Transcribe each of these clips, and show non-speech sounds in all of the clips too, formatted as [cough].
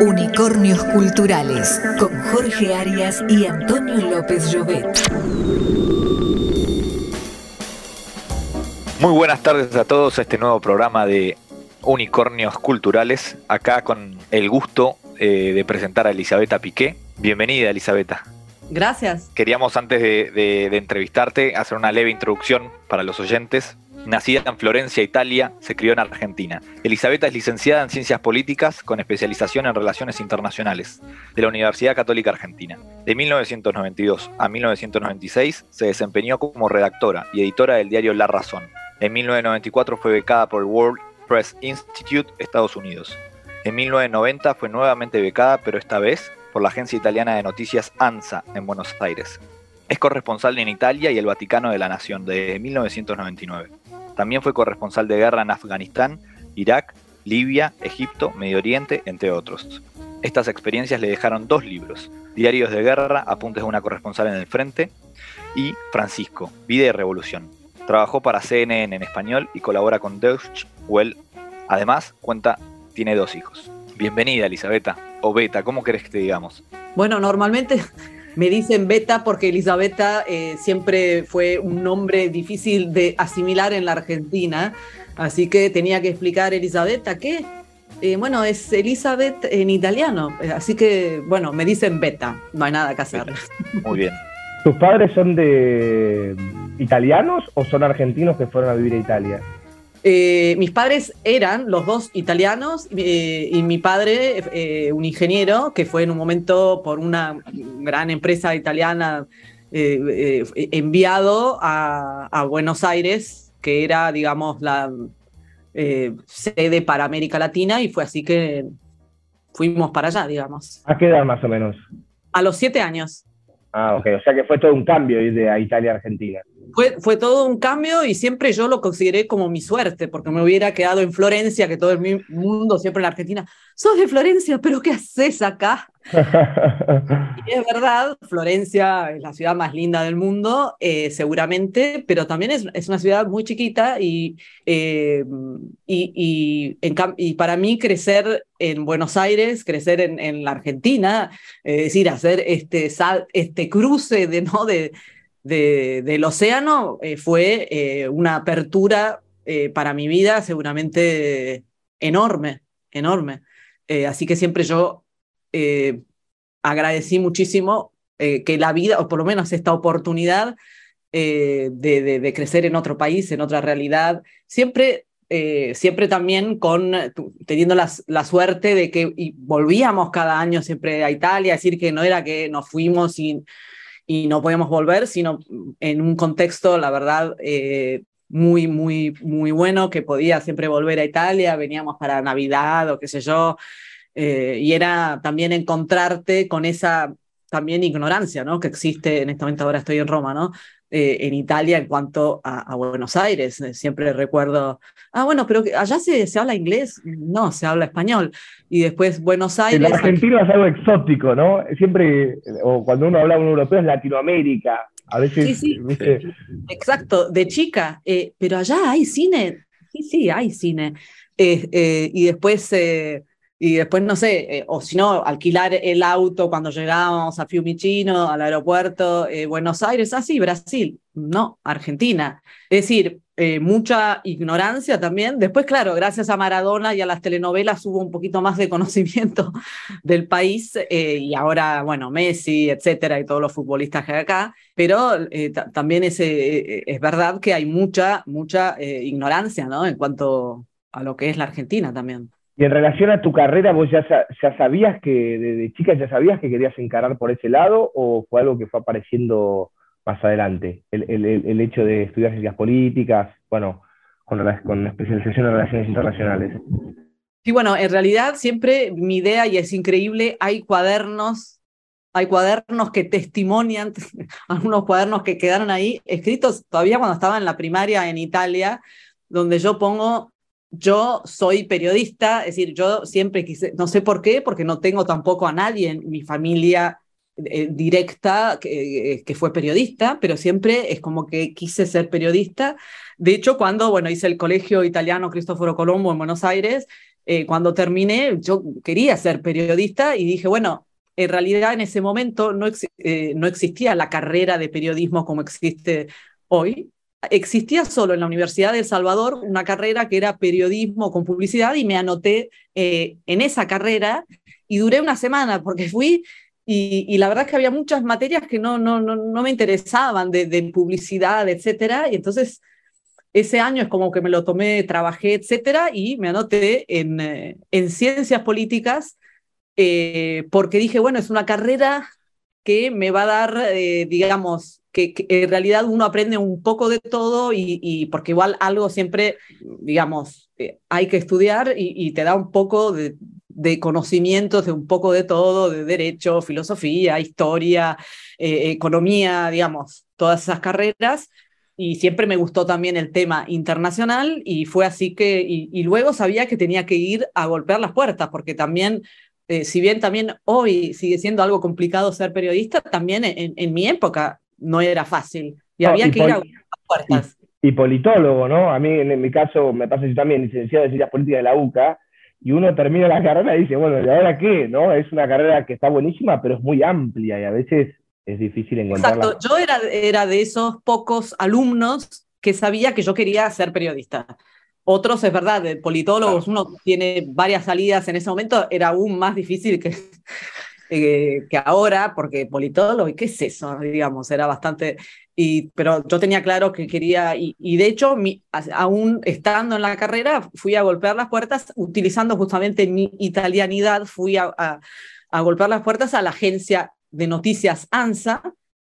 Unicornios Culturales con Jorge Arias y Antonio López Llobet. Muy buenas tardes a todos a este nuevo programa de Unicornios Culturales. Acá con el gusto eh, de presentar a Elisabetta Piqué. Bienvenida, Elisabetta. Gracias. Queríamos antes de, de entrevistarte hacer una leve introducción para los oyentes Nacida en Florencia, Italia, se crió en Argentina. Elisabetta es licenciada en Ciencias Políticas con especialización en Relaciones Internacionales de la Universidad Católica Argentina. De 1992 a 1996 se desempeñó como redactora y editora del diario La Razón. En 1994 fue becada por el World Press Institute, Estados Unidos. En 1990 fue nuevamente becada, pero esta vez por la agencia italiana de noticias ANSA en Buenos Aires. Es corresponsal en Italia y el Vaticano de la Nación desde 1999. También fue corresponsal de guerra en Afganistán, Irak, Libia, Egipto, Medio Oriente, entre otros. Estas experiencias le dejaron dos libros, Diarios de Guerra, Apuntes de una corresponsal en el frente, y Francisco, Vida y Revolución. Trabajó para CNN en español y colabora con Deutsche Well. Además, cuenta, tiene dos hijos. Bienvenida, Elisabetta, o Beta, ¿cómo querés que te digamos? Bueno, normalmente me dicen Beta porque Elisabetta eh, siempre fue un nombre difícil de asimilar en la Argentina, así que tenía que explicar Elisabetta qué. Eh, bueno, es Elizabeth en italiano, eh, así que bueno, me dicen Beta, no hay nada que hacer. Muy bien. ¿Tus padres son de italianos o son argentinos que fueron a vivir a Italia? Eh, mis padres eran los dos italianos eh, y mi padre, eh, un ingeniero, que fue en un momento por una gran empresa italiana enviado a, Buenos Aires, que era, digamos, la sede para América Latina y fue así que fuimos para allá, digamos. ¿A qué edad más o menos? A los siete años. Ah, ok, o sea que fue todo un cambio ir de Italia a Argentina fue, fue todo un cambio y siempre yo lo consideré como mi suerte, porque me hubiera quedado en Florencia, que todo el mundo siempre en la Argentina, sos de Florencia, pero ¿qué haces acá? [laughs] y es verdad, Florencia es la ciudad más linda del mundo, eh, seguramente, pero también es, es, una ciudad muy chiquita y, eh, y, y, para mí crecer en Buenos Aires, crecer en, en la Argentina, es decir, hacer este, este cruce de, ¿no? de, del océano eh, fue eh, una apertura eh, para mi vida seguramente enorme, enorme. así que siempre yo agradecí muchísimo que la vida, o por lo menos esta oportunidad de, crecer en otro país, en otra realidad, siempre siempre también con teniendo la, la suerte de que volvíamos cada año siempre a Italia, decir que no era que nos fuimos y y no podíamos volver, sino en un contexto, la verdad, eh, muy, muy, muy bueno, que podía siempre volver a Italia, veníamos para Navidad o qué sé yo, eh, y era también encontrarte con esa también ignorancia, ¿no? Que existe, en este momento ahora estoy en Roma, ¿no? Eh, en Italia en cuanto a, Buenos Aires. Eh, siempre recuerdo, ah, bueno, pero allá se, se, habla inglés, no, se habla español. Y después Buenos Aires... El argentino es algo exótico, ¿no? Siempre, o cuando uno habla un europeo es Latinoamérica. A veces, sí, sí. Exacto, de chica. Eh, pero allá hay cine. Sí, sí, hay cine. y después y después, no sé, eh, o si no, alquilar el auto cuando llegábamos a Fiumicino, al aeropuerto, eh, Buenos Aires, así, ah, Brasil, no, Argentina. Es decir, eh, mucha ignorancia también. Después, claro, gracias a Maradona y a las telenovelas hubo un poquito más de conocimiento [laughs] del país y ahora, bueno, Messi, etcétera, y todos los futbolistas que hay acá. Pero también es, es verdad que hay mucha, mucha ignorancia, ¿no? En cuanto a lo que es la Argentina también. Y en relación a tu carrera, ¿vos ya, sabías que, de, chica ya sabías que querías encarar por ese lado o fue algo que fue apareciendo más adelante? El, el, hecho de estudiar ciencias políticas, bueno, con, con especialización en relaciones internacionales. Sí, bueno, en realidad siempre mi idea, y es increíble, hay cuadernos, hay cuadernos que testimonian, [laughs] algunos cuadernos que quedaron ahí, escritos todavía cuando estaba en la primaria en Italia, donde yo pongo yo soy periodista, es decir, yo siempre quise, no sé por qué, porque no tengo tampoco a nadie en mi familia eh, directa que, que, fue periodista, pero siempre es como que quise ser periodista. De hecho, cuando, bueno, hice el colegio italiano Cristoforo Colombo en Buenos Aires, eh, cuando terminé, yo quería ser periodista y dije, bueno, en realidad en ese momento no, eh, no existía la carrera de periodismo como existe hoy. Existía solo en la Universidad de El Salvador una carrera que era periodismo con publicidad y me anoté eh, en esa carrera y duré una semana porque fui y, la verdad es que había muchas materias que no, no, no, no me interesaban de, publicidad, etcétera, y entonces ese año es como que me lo tomé, trabajé, etcétera, y me anoté en, eh, en ciencias políticas eh, porque dije, bueno, es una carrera que me va a dar, digamos, que, en realidad uno aprende un poco de todo y, porque igual algo siempre, digamos, hay que estudiar y, te da un poco de, de, conocimientos de un poco de todo, de derecho, filosofía, historia, economía, digamos, todas esas carreras. Y siempre me gustó también el tema internacional y fue así que, y, luego sabía que tenía que ir a golpear las puertas, porque también, eh, si bien también hoy sigue siendo algo complicado ser periodista, también en, mi época no era fácil y había que ir a puertas. Y, politólogo, ¿no? A mí, en, mi caso, me pasa yo también, licenciado de Ciencias Políticas de la UCA, y uno termina la carrera y dice, bueno, ¿y ahora qué? ¿No? Es una carrera que está buenísima, pero es muy amplia y a veces es difícil encontrar. Exacto, yo era, era de esos pocos alumnos que sabía que yo quería ser periodista. Otros, es verdad, de politólogos, uno tiene varias salidas en ese momento, era aún más difícil que, eh, que ahora, porque politólogo, ¿y qué es eso? Digamos, era bastante... Y, pero yo tenía claro que quería, y, de hecho, mi, aún estando en la carrera, fui a golpear las puertas, utilizando justamente mi italianidad, fui a, a, a golpear las puertas a la agencia de noticias ANSA,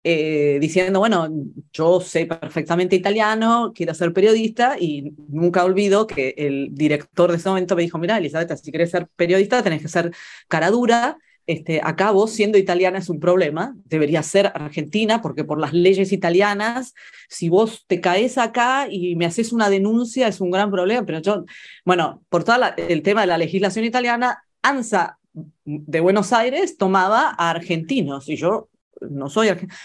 eh, diciendo, bueno, yo sé perfectamente italiano, quiero ser periodista y nunca olvido que el director de ese momento me dijo, mira, Elizabeth, si quieres ser periodista tenés que ser cara dura, este, acá vos siendo italiana es un problema, debería ser argentina, porque por las leyes italianas, si vos te caes acá y me haces una denuncia es un gran problema, pero yo, bueno, por todo el tema de la legislación italiana, ANSA de Buenos Aires tomaba a argentinos y yo no soy argentino.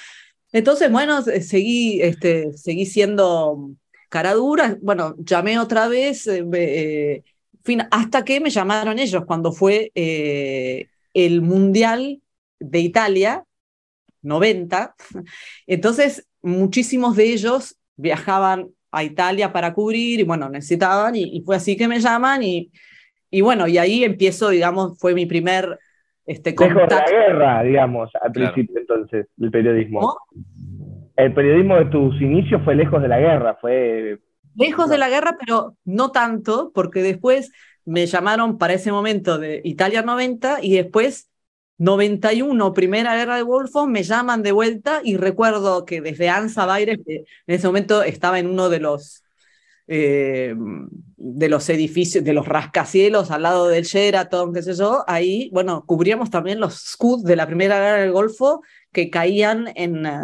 Entonces, bueno, seguí, este, seguí siendo cara dura. Bueno, llamé otra vez, eh, eh, hasta que me llamaron ellos cuando fue eh, el Mundial de Italia, 90. Entonces, muchísimos de ellos viajaban a Italia para cubrir y bueno, necesitaban y, y fue así que me llaman y y bueno, y ahí empiezo, digamos, fue mi primer este, contacto. Lejos de la guerra, digamos, al principio entonces, el periodismo. El periodismo de tus inicios fue lejos de la guerra, fue... Lejos de la guerra, pero no tanto, porque después me llamaron para ese momento de Italia 90 y después 91, Primera Guerra de Golfo, me llaman de vuelta y recuerdo que desde Ansa Baires, en ese momento estaba en uno de los eh, de los edificios, de los rascacielos al lado del Sheraton, qué sé yo, ahí, bueno, cubríamos también los scouts de la Primera Guerra del Golfo que caían en, eh,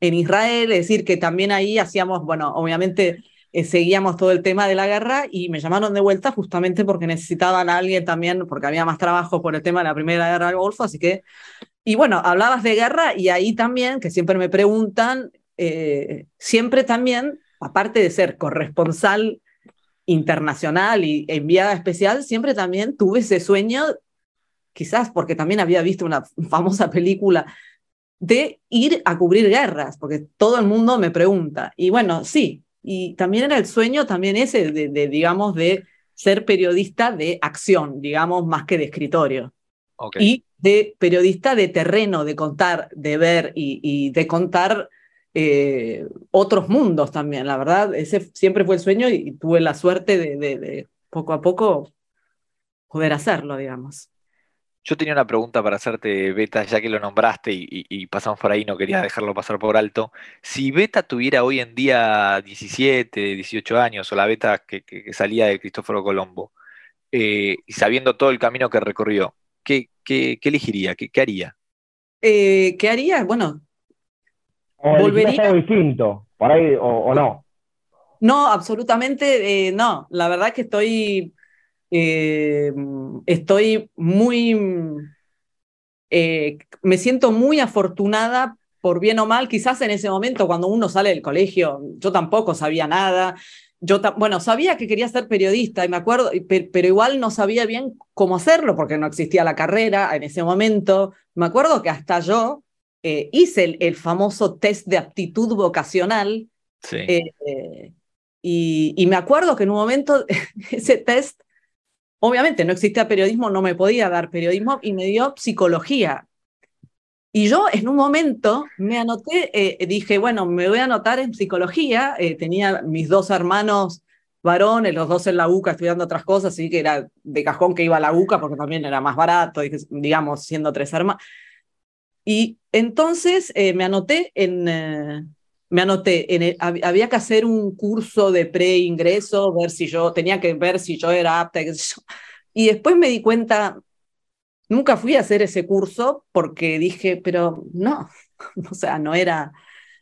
en Israel, es decir, que también ahí hacíamos, bueno, obviamente eh, seguíamos todo el tema de la guerra y me llamaron de vuelta justamente porque necesitaban a alguien también, porque había más trabajo por el tema de la Primera Guerra del Golfo, así que, y bueno, hablabas de guerra y ahí también, que siempre me preguntan, siempre también aparte de ser corresponsal internacional y enviada especial, siempre también tuve ese sueño, quizás porque también había visto una famosa película, de ir a cubrir guerras, porque todo el mundo me pregunta. Y bueno, sí, y también era el sueño también ese de, digamos, de ser periodista de acción, digamos, más que de escritorio. Y de periodista de terreno, de contar, de ver y de contar eh, otros mundos también, la verdad, ese siempre fue el sueño y, tuve la suerte de, poco a poco poder hacerlo, digamos. Yo tenía una pregunta para hacerte, Beta, ya que lo nombraste y, pasamos por ahí, no quería dejarlo pasar por alto. Si Beta tuviera hoy en día 17, 18 años, o la Beta que, salía de Cristóforo Colombo, eh, y sabiendo todo el camino que recorrió, ¿qué, qué, elegiría? ¿Qué, haría? Eh, ¿Qué haría? Bueno, ¿O volvería algo distinto, por ahí, o, no? No, absolutamente eh, no. La verdad es que estoy, eh, estoy muy, eh, me siento muy afortunada por bien o mal, quizás en ese momento cuando uno sale del colegio, yo tampoco sabía nada, yo, bueno, sabía que quería ser periodista y me acuerdo, pero igual no sabía bien cómo hacerlo porque no existía la carrera en ese momento. Me acuerdo que hasta yo eh, hice el, famoso test de aptitud vocacional. Sí. Eh, y, y, me acuerdo que en un momento [laughs] ese test, obviamente no existía periodismo, no me podía dar periodismo y me dio psicología. Y yo en un momento me anoté, eh, dije, bueno, me voy a anotar en psicología. Eh, tenía mis dos hermanos varones, los dos en la UCA estudiando otras cosas, así que era de cajón que iba a la UCA porque también era más barato, digamos, siendo tres hermanos. Y entonces eh, me anoté en, me anoté, en había que hacer un curso de pre-ingreso, ver si yo, tenía que ver si yo era apta. Y después me di cuenta, Nunca fui a hacer ese curso porque dije, pero no, [laughs] o sea, no era...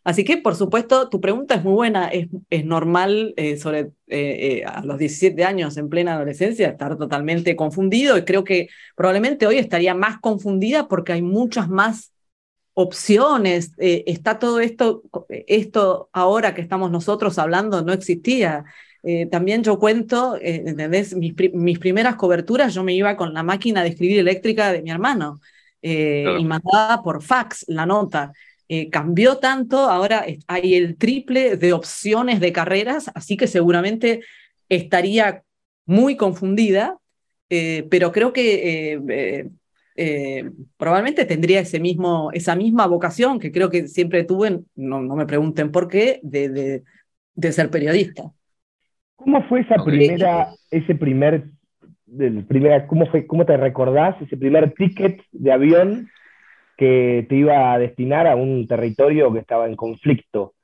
Así que, por supuesto, tu pregunta es muy buena. Es, es normal eh, sobre eh, eh, a los 17 años en plena adolescencia estar totalmente confundido y creo que probablemente hoy estaría más confundida porque hay muchas más opciones. está todo esto, esto ahora que estamos nosotros hablando no existía. Eh, también yo cuento, eh, ¿entendés? Mis, mis, primeras coberturas yo me iba con la máquina de escribir eléctrica de mi hermano eh, y mandaba por fax la nota. cambió tanto, ahora hay el triple de opciones de carreras, así que seguramente estaría muy confundida, pero creo que probablemente tendría ese mismo, esa misma vocación que creo que siempre tuve, no, no me pregunten por qué, de, de, de ser periodista. ¿Cómo fue esa primera, ese primer, del primera, cómo fue, cómo te recordás ese primer ticket de avión que te iba a destinar a un territorio que estaba en conflicto?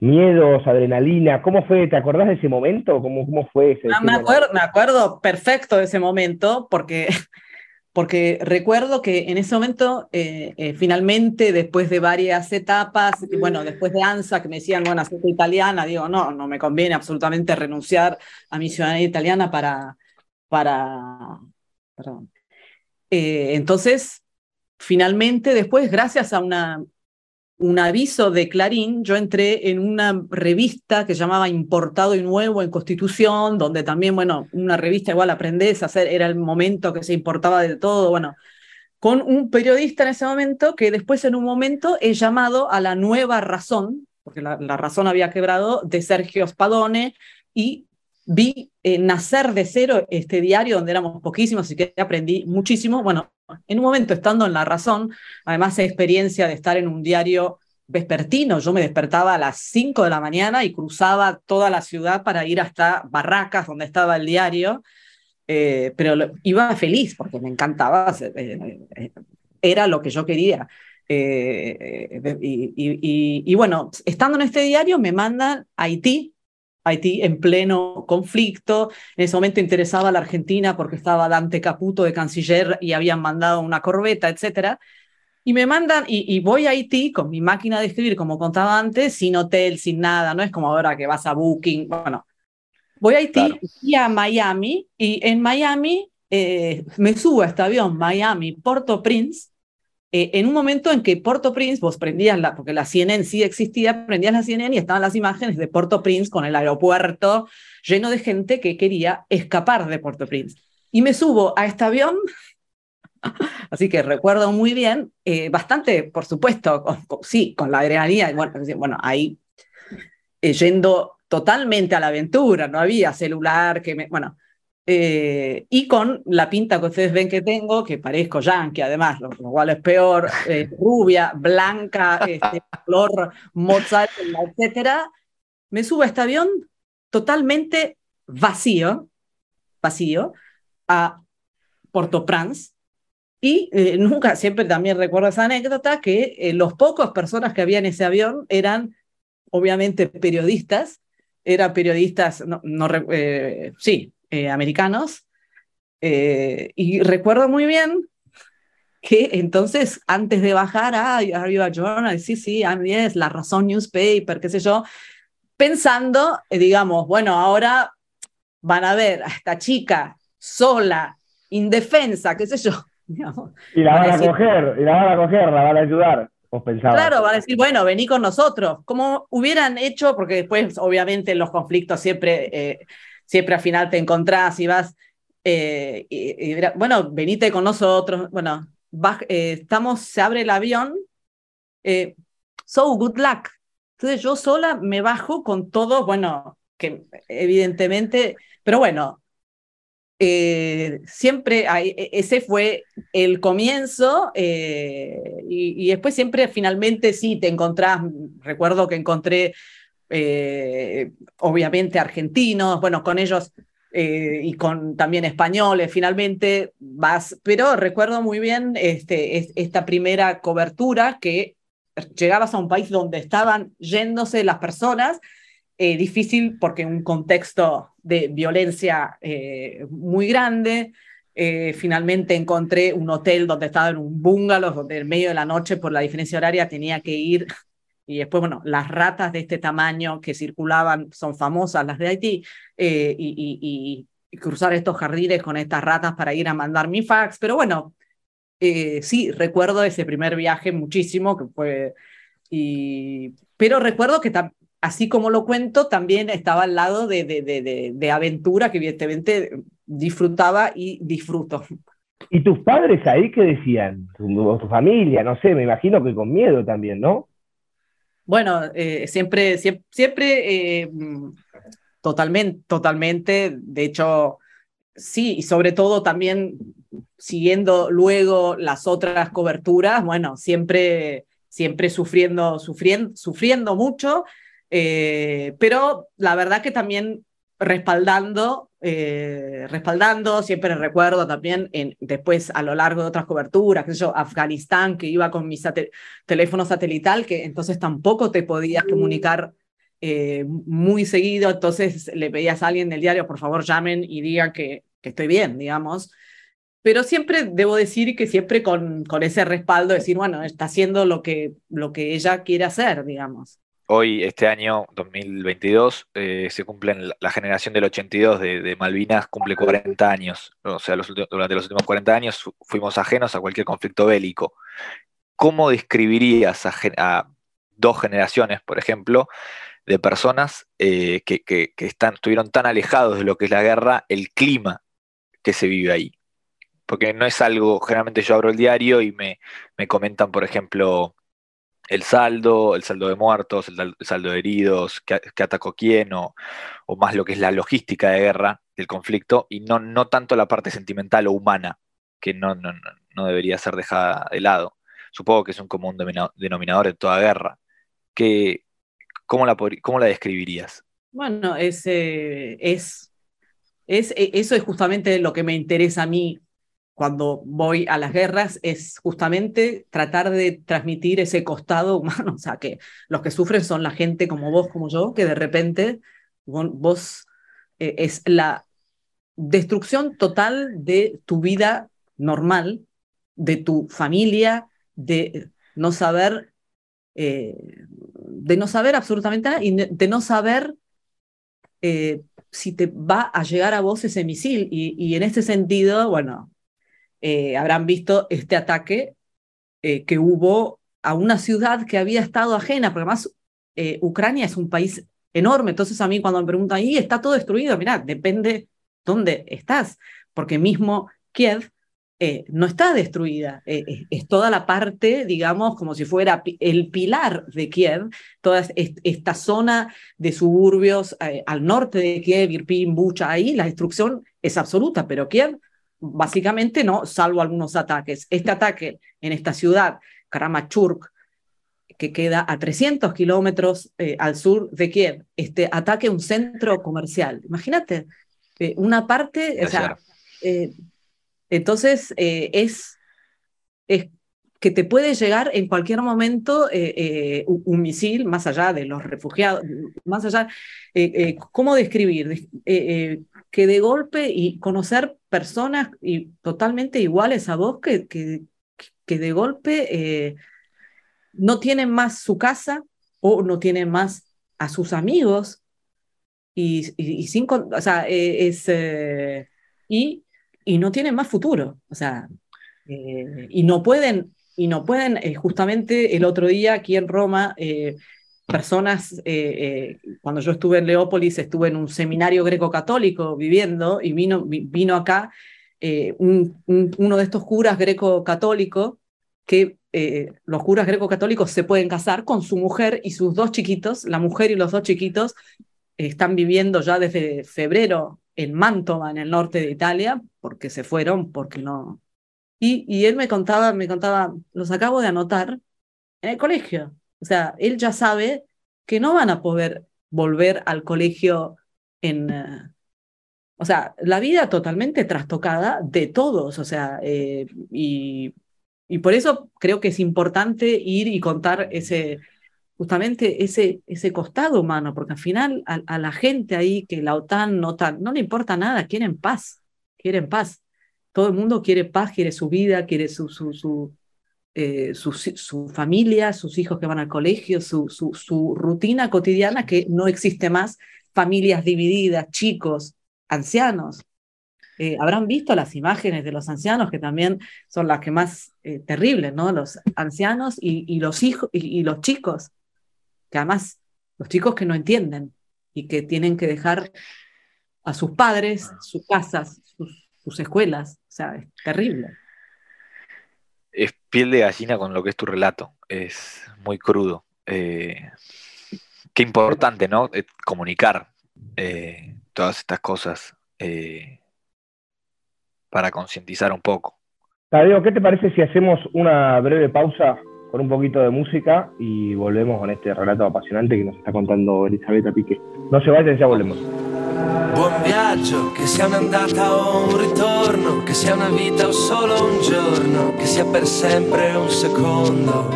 Miedos, adrenalina, ¿cómo fue? ¿Te acordás de ese momento? ¿Cómo, cómo fue ese? me, acuerdo, me acuerdo perfecto de ese momento porque porque recuerdo que en ese momento, eh, eh, finalmente, después de varias etapas, bueno, después de ANSA, que me decían, bueno, hacete italiana, digo, no, no me conviene absolutamente renunciar a mi ciudadanía italiana para, para, perdón. Eh, entonces, finalmente, después, gracias a una un aviso de Clarín, yo entré en una revista que llamaba Importado y Nuevo en Constitución, donde también, bueno, una revista igual aprendés a hacer, era el momento que se importaba de todo, bueno, con un periodista en ese momento que después en un momento he llamado a la nueva razón, porque la, razón había quebrado, de Sergio Spadone, y vi eh, nacer de cero este diario donde éramos poquísimos y que aprendí muchísimo. Bueno, en un momento estando en La Razón, además de experiencia de estar en un diario vespertino, yo me despertaba a las 5 de la mañana y cruzaba toda la ciudad para ir hasta Barracas, donde estaba el diario, eh, pero iba feliz porque me encantaba, eh, eh, era lo que yo quería. y, bueno, estando en este diario me mandan a Haití, Haití en pleno conflicto. En ese momento interesaba a la Argentina porque estaba Dante Caputo de canciller y habían mandado una corbeta, etc. Y me mandan, y, voy a Haití con mi máquina de escribir, como contaba antes, sin hotel, sin nada, no es como ahora que vas a Booking. Bueno, voy a Haití y a Miami, y en Miami eh, me subo a este avión Miami, Porto Prince, eh, en un momento en que Porto Prince, vos prendías la, porque la CNN sí existía, prendías la CNN y estaban las imágenes de Porto Prince con el aeropuerto lleno de gente que quería escapar de Porto Prince. Y me subo a este avión, [laughs] así que recuerdo muy bien, eh, bastante, por supuesto, sí, con la adrenalina, bueno, bueno ahí eh, yendo totalmente a la aventura, no había celular que me, bueno, eh, y con la pinta que ustedes ven que tengo, que parezco yankee, además, lo, cual es peor, eh, [laughs] rubia, blanca, este, [laughs] color mozzarella, etcétera, me subo a este avión totalmente vacío, vacío, a Port-au-Prince, y eh, nunca, siempre también recuerdo esa anécdota, que los pocos personas que había en ese avión eran, obviamente, periodistas, eran periodistas, no, no sí, eh, americanos. Eh, y recuerdo muy bien que entonces, antes de bajar a Arriba Journal, sí, sí, es La Razón Newspaper, qué sé yo, pensando, eh, digamos, bueno, ahora van a ver a esta chica sola, indefensa, qué sé yo. [laughs] y la van a coger, y la van a coger, la van a ayudar. Claro, va a decir, bueno, vení con nosotros. Como hubieran hecho, porque después, obviamente, los conflictos siempre, eh, siempre al final te encontrás y vas, eh, y, bueno, venite con nosotros. Bueno, eh, estamos, se abre el avión. so, good luck. Entonces yo sola me bajo con todo, bueno, que evidentemente, pero bueno, eh, siempre e, ese fue el comienzo eh, y, después siempre finalmente sí te encontrás, recuerdo que encontré eh, obviamente argentinos, bueno, con ellos y con también españoles, finalmente vas, pero recuerdo muy bien este, esta primera cobertura que llegabas a un país donde estaban yéndose las personas eh, difícil porque un contexto de violencia eh, muy grande. Eh, finalmente encontré un hotel donde estaba en un bungalow, donde en medio de la noche, por la diferencia horaria, tenía que ir. Y después, bueno, las ratas de este tamaño que circulaban son famosas, las de Haití, y, y, cruzar estos jardines con estas ratas para ir a mandar mi fax. Pero bueno, sí, recuerdo ese primer viaje muchísimo, que fue. Y, pero recuerdo que así como lo cuento, también estaba al lado de, de, de, aventura que evidentemente disfrutaba y disfruto. ¿Y tus padres ahí qué decían? O tu familia, no sé, me imagino que con miedo también, ¿no? Bueno, eh, siempre, siempre, eh, totalmente, totalmente, de hecho, sí, y sobre todo también siguiendo luego las otras coberturas, bueno, siempre, siempre sufriendo, sufriendo, sufriendo mucho, eh, pero la verdad que también respaldando, eh, respaldando, siempre recuerdo también en, después a lo largo de otras coberturas, que yo, Afganistán, que iba con mi teléfono satelital, que entonces tampoco te podías comunicar eh, muy seguido, entonces le pedías a alguien del diario, por favor llamen y digan que, que estoy bien, digamos. Pero siempre debo decir que siempre con, con ese respaldo, decir, bueno, está haciendo lo que, lo que ella quiere hacer, digamos hoy, este año 2022, eh, se cumplen la, generación del 82 de, Malvinas, cumple 40 años. O sea, durante los últimos 40 años fuimos ajenos a cualquier conflicto bélico. ¿Cómo describirías a, dos generaciones, por ejemplo, de personas eh, que, estuvieron tan alejados de lo que es la guerra, el clima que se vive ahí? Porque no es algo, generalmente yo abro el diario y me comentan, por ejemplo, el saldo, el saldo de muertos, el, saldo de heridos, qué, atacó quién, o, más lo que es la logística de guerra del conflicto, y no, no tanto la parte sentimental o humana, que no, no, no debería ser dejada de lado. Supongo que es un común denominador de toda guerra. ¿Qué, cómo, la, ¿Cómo la describirías? Bueno, es, es, es, e, eso es justamente lo que me interesa a mí cuando voy a las guerras es justamente tratar de transmitir ese costado humano, [laughs] o sea, que los que sufren son la gente como vos, como yo, que de repente vos eh, es la destrucción total de tu vida normal, de tu familia, de no saber, eh, de no saber absolutamente nada y de no saber eh, si te va a llegar a vos ese misil. Y, y en este sentido, bueno, eh, habrán visto este ataque eh, que hubo a una ciudad que había estado ajena, porque además eh, Ucrania es un país enorme, entonces a mí cuando me preguntan, ¿y está todo destruido? Mira, depende dónde estás, porque mismo Kiev no está destruida, es toda la parte, digamos, como si fuera el pilar de Kiev, toda esta zona de suburbios al norte de Kiev, Irpin, Bucha, ahí la destrucción es absoluta, pero Kiev básicamente no, salvo algunos ataques. Este ataque en esta ciudad, Karamachurk, que queda a 300 kilómetros eh, al sur de Kiev, este ataque a un centro comercial. Imagínate, eh, una parte, o sea, eh, entonces es, es que te puede llegar en cualquier momento un, misil, más allá de los refugiados, más allá, ¿cómo describir? que de golpe y conocer personas y totalmente iguales a vos que, que, que de golpe eh, no tienen más su casa o no tienen más a sus amigos y, y, sin, o sea, eh, es, eh, y, y no tienen más futuro, o sea, y no pueden y no pueden, eh, justamente el otro día aquí en Roma, eh, personas, eh, cuando yo estuve en Leópolis, estuve en un seminario greco-católico viviendo y vino, vino acá uno de estos curas greco-católicos que los curas greco-católicos se pueden casar con su mujer y sus dos chiquitos, la mujer y los dos chiquitos están viviendo ya desde febrero en Mantova, en el norte de Italia, porque se fueron, porque no, y, él me contaba, me contaba, los acabo de anotar en el colegio. O sea, él ya sabe que no van a poder volver al colegio en... Eh, o sea, la vida totalmente trastocada de todos. O sea, eh, y, y por eso creo que es importante ir y contar ese, justamente ese, ese costado humano, porque al final a, a, la gente ahí que la OTAN no, tan, no le importa nada, quieren paz, quieren paz. Todo el mundo quiere paz, quiere su vida, quiere su, su, su, eh, su, familia, sus hijos que van al colegio, su, su, rutina cotidiana que no existe más, familias divididas, chicos, ancianos. Eh, habrán visto las imágenes de los ancianos que también son las que más eh, terribles, ¿no? Los ancianos y, y los hijos y, los chicos, que además los chicos que no entienden y que tienen que dejar a sus padres, sus casas, sus, sus escuelas. O sea, es terrible. Es piel de gallina con lo que es tu relato. Es muy crudo. Eh, qué importante, ¿no? Eh, comunicar eh, todas estas cosas para concientizar un poco. Tadeo, ¿qué te parece si hacemos una breve pausa con un poquito de música y volvemos con este relato apasionante que nos está contando Elisabetta Pique? No se vayan, ya volvemos. Buon viaggio, che sia un'andata o un ritorno, che sia una vita o solo un giorno, che sia per sempre un secondo.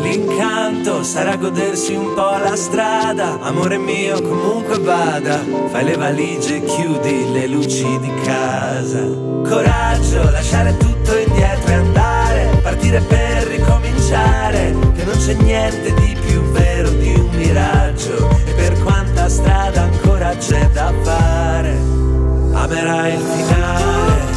L'incanto sarà godersi un po' la strada, amore mio comunque vada, fai le valigie e chiudi le luci di casa. Coraggio, lasciare tutto indietro e andare, partire per ricominciare, che non c'è niente di più vero di un miraggio, e per quanta strada ancora c'è da fare, amerai il finale.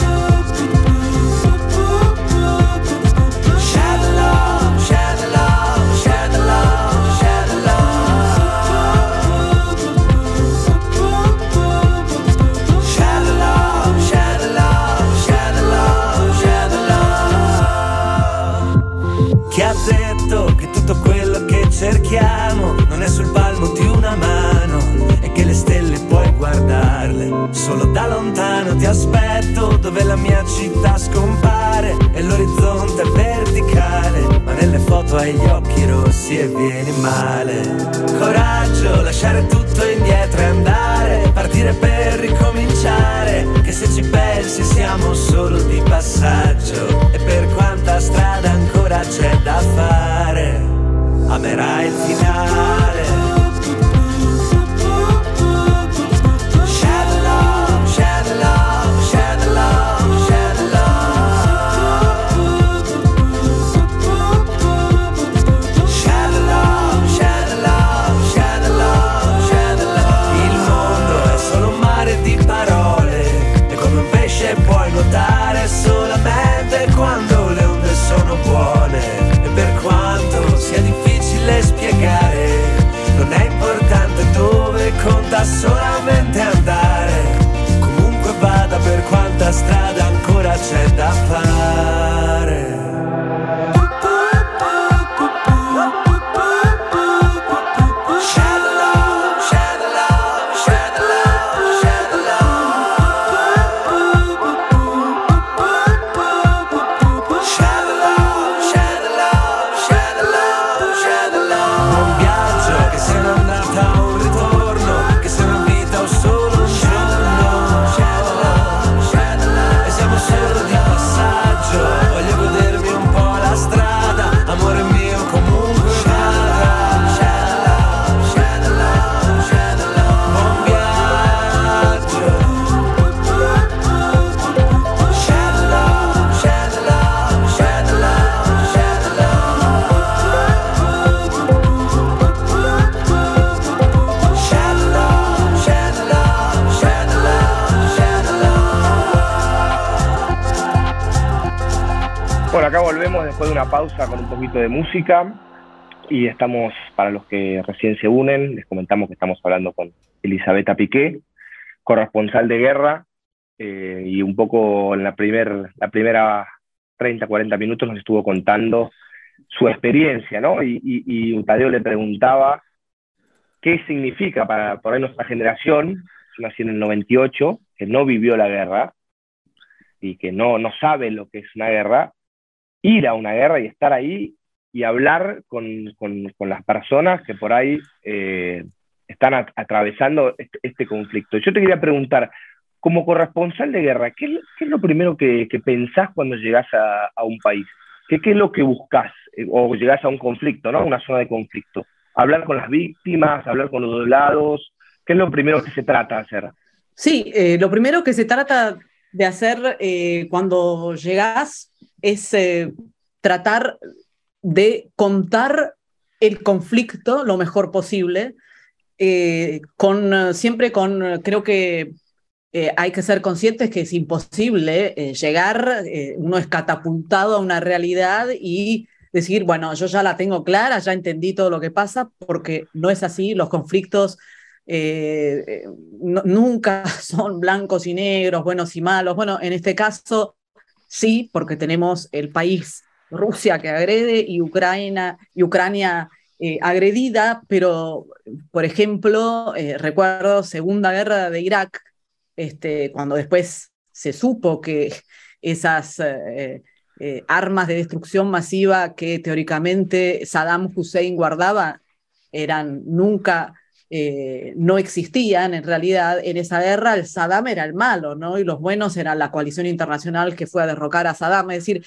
Chi ha detto che tutto quello che cerchiamo non è sul palmo guardarle solo da lontano ti aspetto dove la mia città scompare e l'orizzonte è verticale. Ma nelle foto hai gli occhi rossi e vieni male. Coraggio lasciare tutto indietro e andare. Partire per ricominciare che se ci pensi siamo solo di passaggio. E per quanta strada ancora c'è da fare amerai il finale solamente andare, comunque vada per quanta strada ancora c'è da fare. Volvemos después de una pausa con un poquito de música y estamos, para los que recién se unen, les comentamos que estamos hablando con Elisabetta Piqué, corresponsal de guerra, eh, y un poco en la, primer, la primera 30, 40 minutos nos estuvo contando su experiencia, ¿no? Y, y, y Tadeo le preguntaba qué significa para, nuestra generación, yo nací en el 98, que no vivió la guerra y que no, no sabe lo que es una guerra, ir a una guerra y estar ahí y hablar con, con, las personas que por ahí eh, están atravesando este, este, conflicto. Yo te quería preguntar, como corresponsal de guerra, ¿qué, es lo primero que, que, pensás cuando llegás a, un país? ¿Qué, ¿Qué, es lo que buscas eh, o llegás a un conflicto, ¿no? una zona de conflicto? Hablar con las víctimas, hablar con los dos lados, ¿qué es lo primero que se trata de hacer? Sí, eh, lo primero que se trata de hacer eh, cuando llegás es eh, tratar de contar el conflicto lo mejor posible, eh, con, siempre con, creo que hay que ser conscientes que es imposible llegar, uno es catapultado a una realidad y decir, bueno, yo ya la tengo clara, ya entendí todo lo que pasa, porque no es así, los conflictos no, nunca [laughs] son blancos y negros, buenos y malos. Bueno, en este caso sí, porque tenemos el país Rusia que agrede y Ucrania, y Ucrania eh, agredida, pero, por ejemplo, eh, recuerdo Segunda Guerra de Irak, este, cuando después se supo que esas eh, eh armas de destrucción masiva que teóricamente Saddam Hussein guardaba eran nunca eh, no existían en realidad en esa guerra, el Saddam era el malo, ¿no? Y los buenos eran la coalición internacional que fue a derrocar a Saddam. Es decir,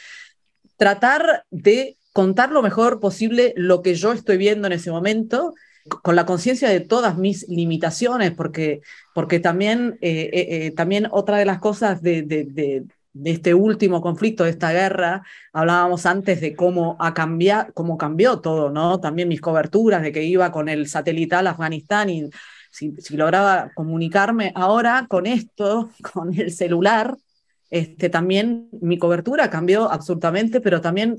tratar de contar lo mejor posible lo que yo estoy viendo en ese momento, con la conciencia de todas mis limitaciones, porque, porque también, eh, eh, también otra de las cosas de, de este último conflicto, de esta guerra, hablábamos antes de cómo, ha cambiado, cómo cambió todo, ¿no? También mis coberturas, de que iba con el satelital Afganistán y si, si, lograba comunicarme ahora con esto, [laughs] con el celular, este, también mi cobertura cambió absolutamente, pero también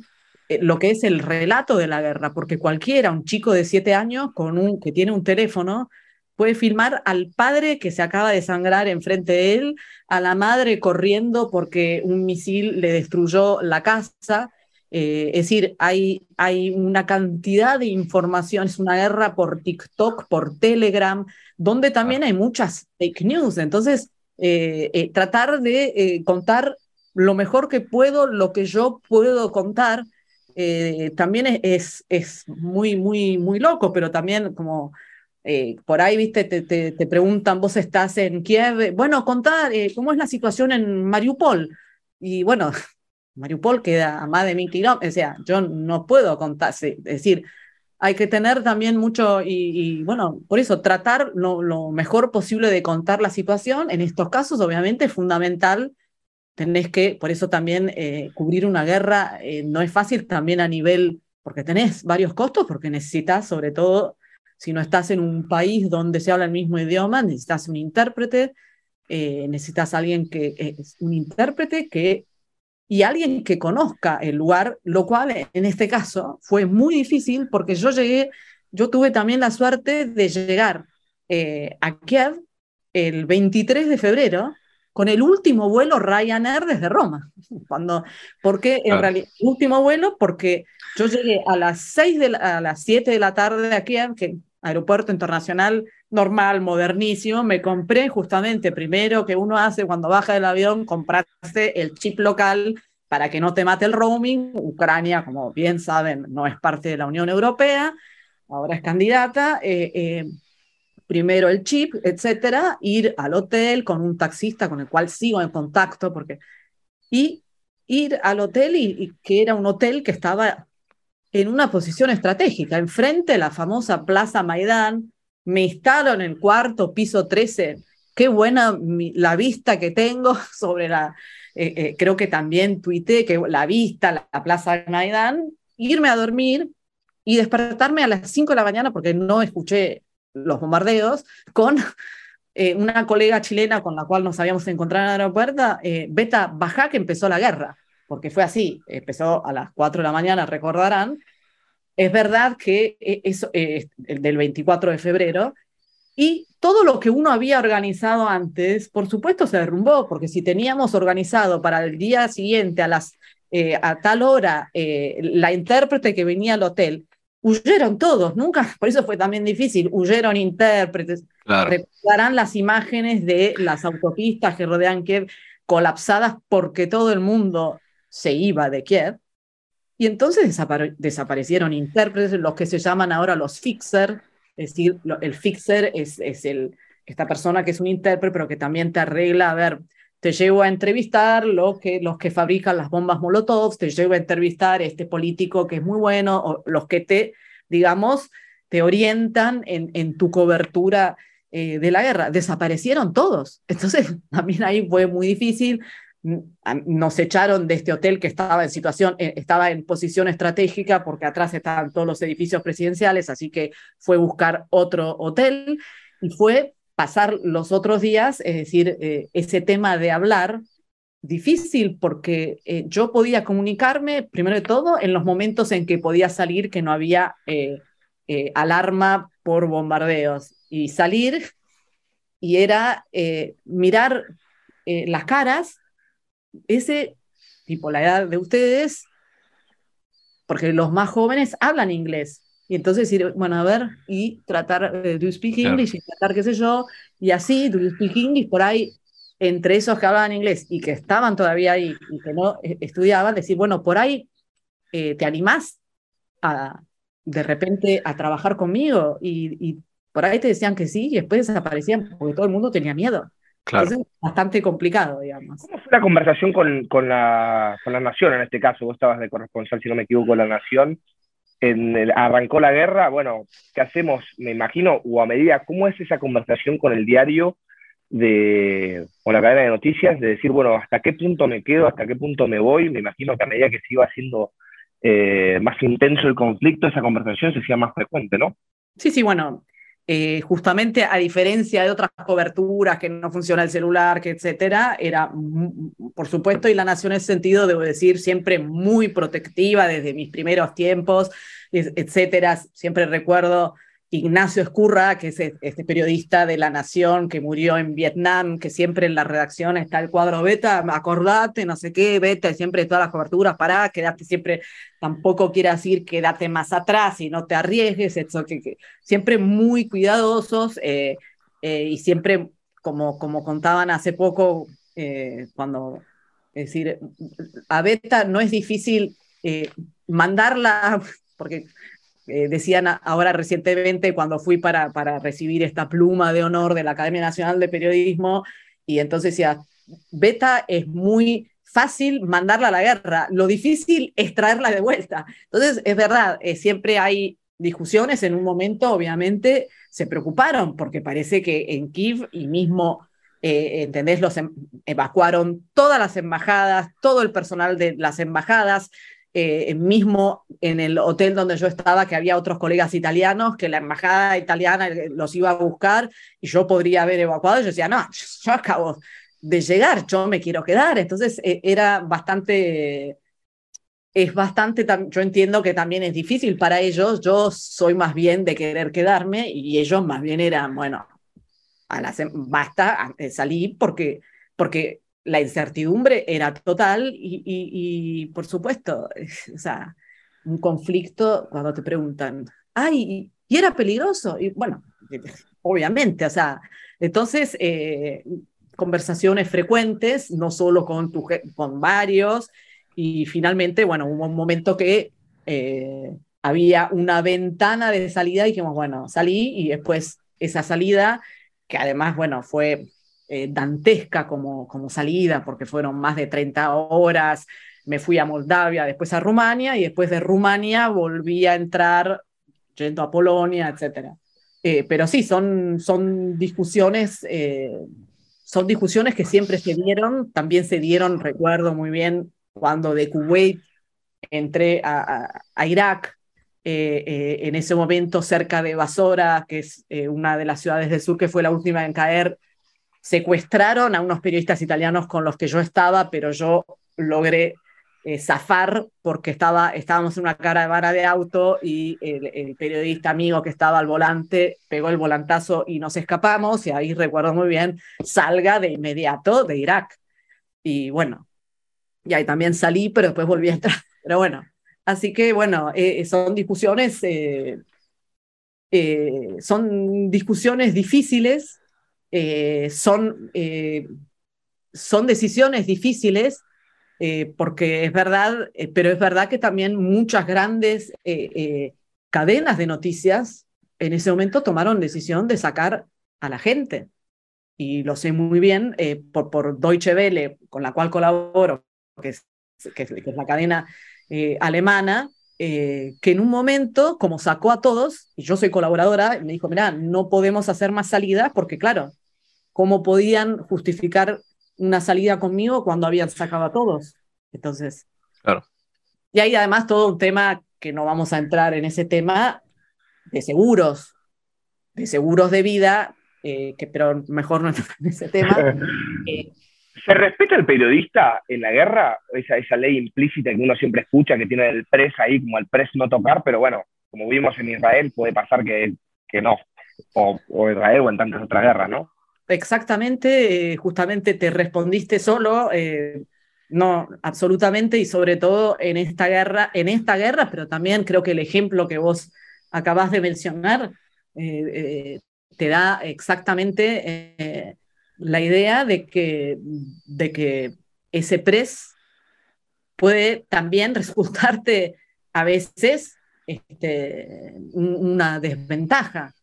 eh, lo que es el relato de la guerra, porque cualquiera, un chico de siete años con un, que tiene un teléfono, puede filmar al padre que se acaba de sangrar enfrente de él, a la madre corriendo porque un misil le destruyó la casa. Eh, es decir, hay, hay una cantidad de información, es una guerra por TikTok, por Telegram, donde también hay muchas fake news. Entonces, eh, eh, tratar de contar lo mejor que puedo, lo que yo puedo contar, también es, es muy, muy, muy loco, pero también como eh, por ahí, viste, te, te, preguntan, vos estás en Kiev, bueno, contar eh, cómo es la situación en Mariupol. Y bueno, [laughs] Mariupol queda a más de mil kilómetros, o sea, yo no puedo contar, es decir, hay que tener también mucho, y, bueno, por eso tratar lo, lo, mejor posible de contar la situación. En estos casos, obviamente, es fundamental, tenés que, por eso también eh, cubrir una guerra eh, no es fácil también a nivel, porque tenés varios costos, porque necesitas sobre todo si no estás en un país donde se habla el mismo idioma, necesitas un intérprete, eh, necesitas alguien que es un intérprete que y alguien que conozca el lugar, lo cual en este caso fue muy difícil porque yo llegué, yo tuve también la suerte de llegar eh, a Kiev el 23 de febrero con el último vuelo Ryanair desde Roma. [laughs] Cuando, porque en realidad, último vuelo, porque yo llegué a las 6 de la, a las 7 de la tarde a Kiev, que aeropuerto internacional normal, modernísimo, me compré justamente primero que uno hace cuando baja del avión, comprarse el chip local para que no te mate el roaming. Ucrania, como bien saben, no es parte de la Unión Europea, ahora es candidata. Eh, eh, primero el chip, etcétera, ir al hotel con un taxista con el cual sigo en contacto, porque. Y ir al hotel, y que era un hotel que estaba en una posición estratégica, enfrente de la famosa Plaza Maidán, me instalo en el cuarto, piso 13, qué buena la vista que tengo [laughs] sobre la, eh, eh, creo que también tuité que la vista, la, la Plaza Maidán, irme a dormir y despertarme a las 5 de la mañana porque no escuché los bombardeos, con [laughs] eh, una colega chilena con la cual nos habíamos encontrado en el aeropuerto, Beta Bajá, que empezó la guerra. Porque fue así, empezó a las 4 de la mañana, recordarán, es verdad que eh, eso es el del 24 de febrero, y todo lo que uno había organizado antes, por supuesto, se derrumbó, porque si teníamos organizado para el día siguiente a, las, eh, a tal hora eh, la intérprete que venía al hotel, huyeron todos, nunca, [laughs] por eso fue también difícil, huyeron intérpretes. Recordarán las imágenes de las autopistas que rodean Kiev colapsadas porque todo el mundo se iba de Kiev. Y entonces desaparecieron intérpretes, los que se llaman ahora los fixer, es decir, el fixer es, es el, esta persona que es un intérprete, pero que también te arregla, a ver, te llevo a entrevistar lo que, los que fabrican las bombas Molotov, te llevo a entrevistar este político que es muy bueno, o los que te, digamos, te orientan en, en tu cobertura eh, de la guerra. Desaparecieron todos. Entonces, [laughs] también ahí fue muy difícil. Nos echaron de este hotel que estaba en situación, eh, estaba en posición estratégica porque atrás estaban todos los edificios presidenciales, así que fue buscar otro hotel y fue pasar los otros días, es decir, eh, ese tema de hablar, difícil porque eh, yo podía comunicarme, primero de todo, en los momentos en que podía salir que no había eh, alarma por bombardeos y salir y era mirar las caras, ese tipo, la edad de ustedes, porque los más jóvenes hablan inglés, y entonces decir, bueno, a ver, y tratar, de do you speak English? Y tratar, qué sé yo, y así, do you speak English? Por ahí, entre esos que hablaban inglés y que estaban todavía ahí y que no eh, estudiaban, decir, bueno, por ahí eh, te animás a, de repente, a trabajar conmigo. Y, y, por ahí te decían que sí y después desaparecían porque todo el mundo tenía miedo. Claro. Entonces, bastante complicado, digamos. ¿Cómo fue la conversación con, con, la, con la Nación en este caso? Vos estabas de corresponsal, si no me equivoco, la Nación arrancó la guerra, bueno, ¿qué hacemos? Me imagino, o a medida, ¿cómo es esa conversación con el diario de, o la cadena de noticias, de decir, bueno, ¿hasta qué punto me quedo? ¿Hasta qué punto me voy? Me imagino que a medida que se iba haciendo eh, más intenso el conflicto, esa conversación se hacía más frecuente, ¿no? Sí, sí, bueno, eh, justamente a diferencia de otras coberturas que no funciona el celular, que etcétera, era, por supuesto, y la nación en ese sentido, debo decir, siempre muy protectiva desde mis primeros tiempos, etcétera. Siempre recuerdo Ignacio Escurra, que es e, este periodista de La Nación que murió en Vietnam, que siempre en la redacción está el cuadro beta, acordate, no sé qué, beta, siempre todas las coberturas, pará, quedate siempre, tampoco quiere decir quédate más atrás y no te arriesgues, eso, que, siempre muy cuidadosos eh, eh, y siempre, como, como contaban hace poco, eh, cuando, es decir, a beta no es difícil mandarla, [laughs] porque eh, decían ahora recientemente cuando fui para, para recibir esta pluma de honor de la Academia Nacional de Periodismo, y entonces decía, Beta es muy fácil mandarla a la guerra, lo difícil es traerla de vuelta. Entonces, es verdad, eh, siempre hay discusiones, en un momento obviamente se preocuparon, porque parece que en Kiev y mismo, eh, ¿entendés? Los em, evacuaron todas las embajadas, todo el personal de las embajadas, eh, mismo en el hotel donde yo estaba, que había otros colegas italianos, que la embajada italiana los iba a buscar y yo podría haber evacuado. Yo decía, no, yo acabo de llegar, yo me quiero quedar. Entonces eh, era bastante, es bastante, yo entiendo que también es difícil para ellos. Yo soy más bien de querer quedarme y ellos más bien eran, bueno, a la, basta, salí porque, porque la incertidumbre era total y, por supuesto, [laughs] o sea, un conflicto cuando te preguntan, ay, ¿y era peligroso? Y bueno, [laughs] obviamente, o sea, entonces, eh, conversaciones frecuentes, no solo con, tu, con varios, y finalmente, bueno, hubo un momento que eh, había una ventana de salida y dijimos, bueno, salí y después esa salida, que además, bueno, fue eh, dantesca como, como salida, porque fueron más de 30 horas. Me fui a Moldavia, después a Rumania, y después de Rumania volví a entrar yendo a Polonia, etc. Eh, pero sí, son, son discusiones, eh, son discusiones que siempre se dieron, también se dieron, recuerdo muy bien, cuando de Kuwait entré a, a, Irak, en ese momento cerca de Basora, que es una de las ciudades del sur que fue la última en caer, secuestraron a unos periodistas italianos con los que yo estaba, pero yo logré eh, zafar porque estaba, estábamos en una caravana de auto y el, periodista amigo que estaba al volante pegó el volantazo y nos escapamos y ahí recuerdo muy bien, salga de inmediato de Irak. Y bueno, y ahí también salí, pero después volví a entrar. [laughs] Pero bueno, así que bueno, eh, son discusiones, eh, eh, son discusiones difíciles, son, son decisiones difíciles eh, porque es verdad, eh, pero es verdad que también muchas grandes eh, cadenas de noticias en ese momento tomaron decisión de sacar a la gente. Y lo sé muy bien por, por Deutsche Welle, con la cual colaboro, que es, que es, la cadena alemana, que en un momento, como sacó a todos, y yo soy colaboradora, me dijo, mira, no podemos hacer más salidas porque, claro, ¿cómo podían justificar una salida conmigo cuando habían sacado a todos. Entonces. Claro. Y hay además todo un tema que no vamos a entrar en ese tema de seguros, de seguros de vida, eh, que, pero mejor no [laughs] entrar en ese tema. [laughs] Eh, ¿Se respeta el periodista en la guerra? Esa, esa ley implícita que uno siempre escucha, que tiene el pres ahí, como el pres no tocar, pero bueno, como vimos en Israel, puede pasar que, que no, o, o Israel o en tantas otras guerras, ¿no? Exactamente, eh, justamente te respondiste solo, eh, no, absolutamente, y sobre todo en esta guerra, en esta guerra, pero también creo que el ejemplo que vos acabas de mencionar eh, te da exactamente la idea de que, de que ese pres puede también [laughs] resultarte a veces este, una desventaja,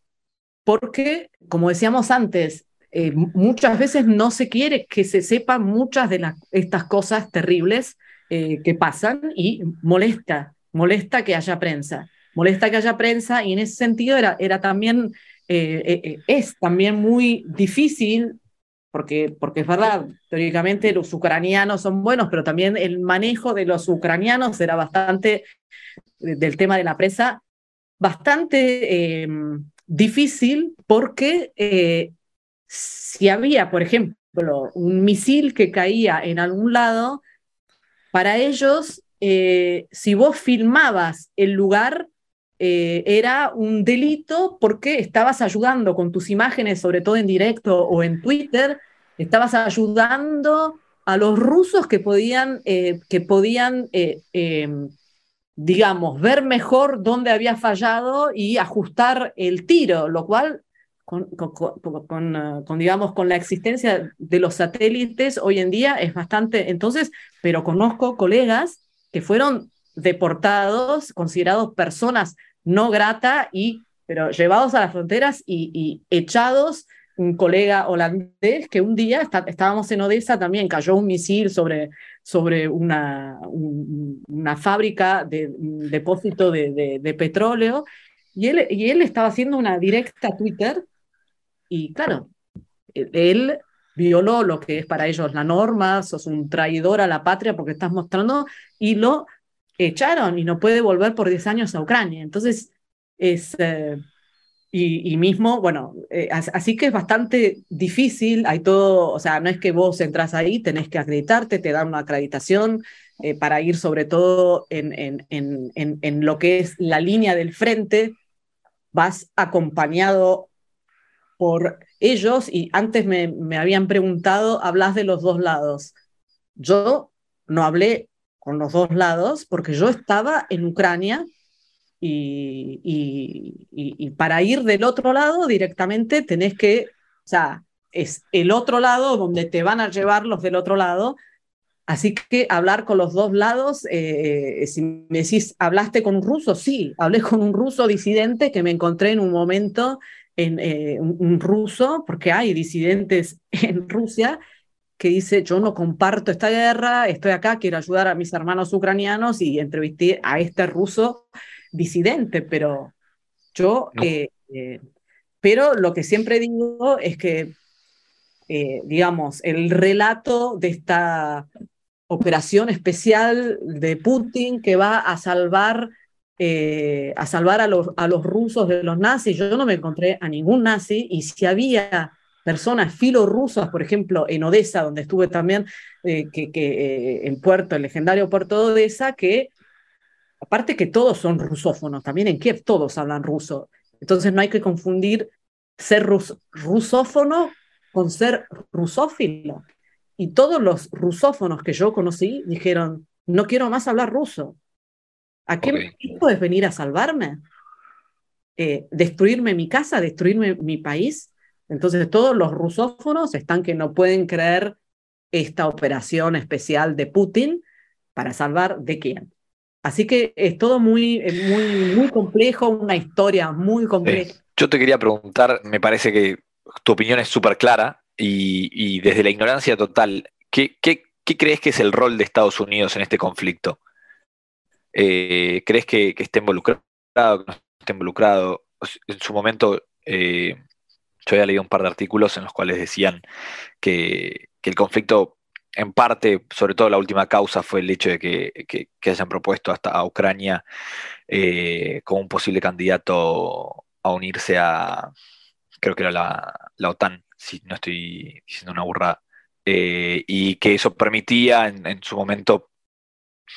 porque, como decíamos antes, eh, muchas veces no se quiere que se sepan muchas de las, estas cosas terribles eh, que pasan y molesta, molesta que haya prensa, molesta que haya prensa y en ese sentido era, era también, eh, es también muy difícil porque, porque es verdad, teóricamente los ucranianos son buenos, pero también el manejo de los ucranianos era bastante, del tema de la prensa, bastante difícil porque si había, por ejemplo, un misil que caía en algún lado, para ellos, eh, si vos filmabas el lugar, eh, era un delito porque estabas ayudando con tus imágenes, sobre todo en directo o en Twitter, estabas ayudando a los rusos que podían, eh, que podían em, digamos, ver mejor dónde había fallado y ajustar el tiro, lo cual con, con, ah, con, digamos, con la existencia de los satélites hoy en día es bastante, entonces, pero conozco colegas que fueron deportados, considerados personas no grata y, pero llevados a las fronteras y, y echados. Un colega holandés que un día estábamos en Odessa también, cayó un misil sobre, sobre una, una fábrica de depósito de, de, de, petróleo y él, y él estaba haciendo una directa Twitter y claro, él violó lo que es para ellos la norma, sos un traidor a la patria porque estás mostrando, y lo echaron y no puede volver por 10 años a Ucrania. Entonces, es... Eh, y, mismo, bueno, eh, así que es bastante difícil, hay todo, o sea, no es que vos entras ahí, tenés que acreditarte, te dan una acreditación eh, para ir sobre todo en, en, en, en, lo que es la línea del frente, vas acompañado por ellos y antes me, me habían preguntado, hablas de los dos lados. Yo no hablé con los dos lados porque yo estaba en Ucrania y, y, y, para ir del otro lado directamente tenés que, o sea, es el otro lado donde te van a llevar los del otro lado. Así que hablar con los dos lados, eh, si me decís, ¿hablaste con un ruso? Sí, hablé con un ruso disidente que me encontré en un momento en, eh, un, ruso, porque hay disidentes [laughs] en Rusia, que dice, yo no comparto esta guerra, estoy acá, quiero ayudar a mis hermanos ucranianos y entrevisté a este ruso disidente, pero yo, eh, eh, pero lo que siempre digo es que, digamos, el relato de esta operación especial de Putin que va a salvar eh, a salvar a los, a los rusos de los nazis. Yo no me encontré a ningún nazi y si había personas filorrusas, por ejemplo, en Odessa, donde estuve también, eh, que, que el puerto, el legendario puerto de Odessa, que aparte que todos son rusófonos, también en Kiev todos hablan ruso. Entonces no hay que confundir ser rusófono con ser rusófilo. Y todos los rusófonos que yo conocí dijeron, no quiero más hablar ruso. ¿A qué puedes venir a salvarme? Eh, ¿Destruirme mi casa? ¿Destruirme mi país? Entonces todos los rusófonos están que no pueden creer esta operación especial de Putin para salvar de quién. Así que es todo muy, muy, muy complejo, una historia muy compleja. Yo te quería preguntar, me parece que tu opinión es súper clara y, desde la ignorancia total, ¿qué, ¿qué, crees que es el rol de Estados Unidos en este conflicto? Eh, ¿Crees que, que, esté involucrado, que esté involucrado? En su momento, eh, yo había leído un par de artículos en los cuales decían que, el conflicto en parte, sobre todo la última causa, fue el hecho de que, que, hayan propuesto hasta a Ucrania eh, como un posible candidato a unirse a, creo que era la, OTAN, si no estoy diciendo una burrada, y que eso permitía en, su momento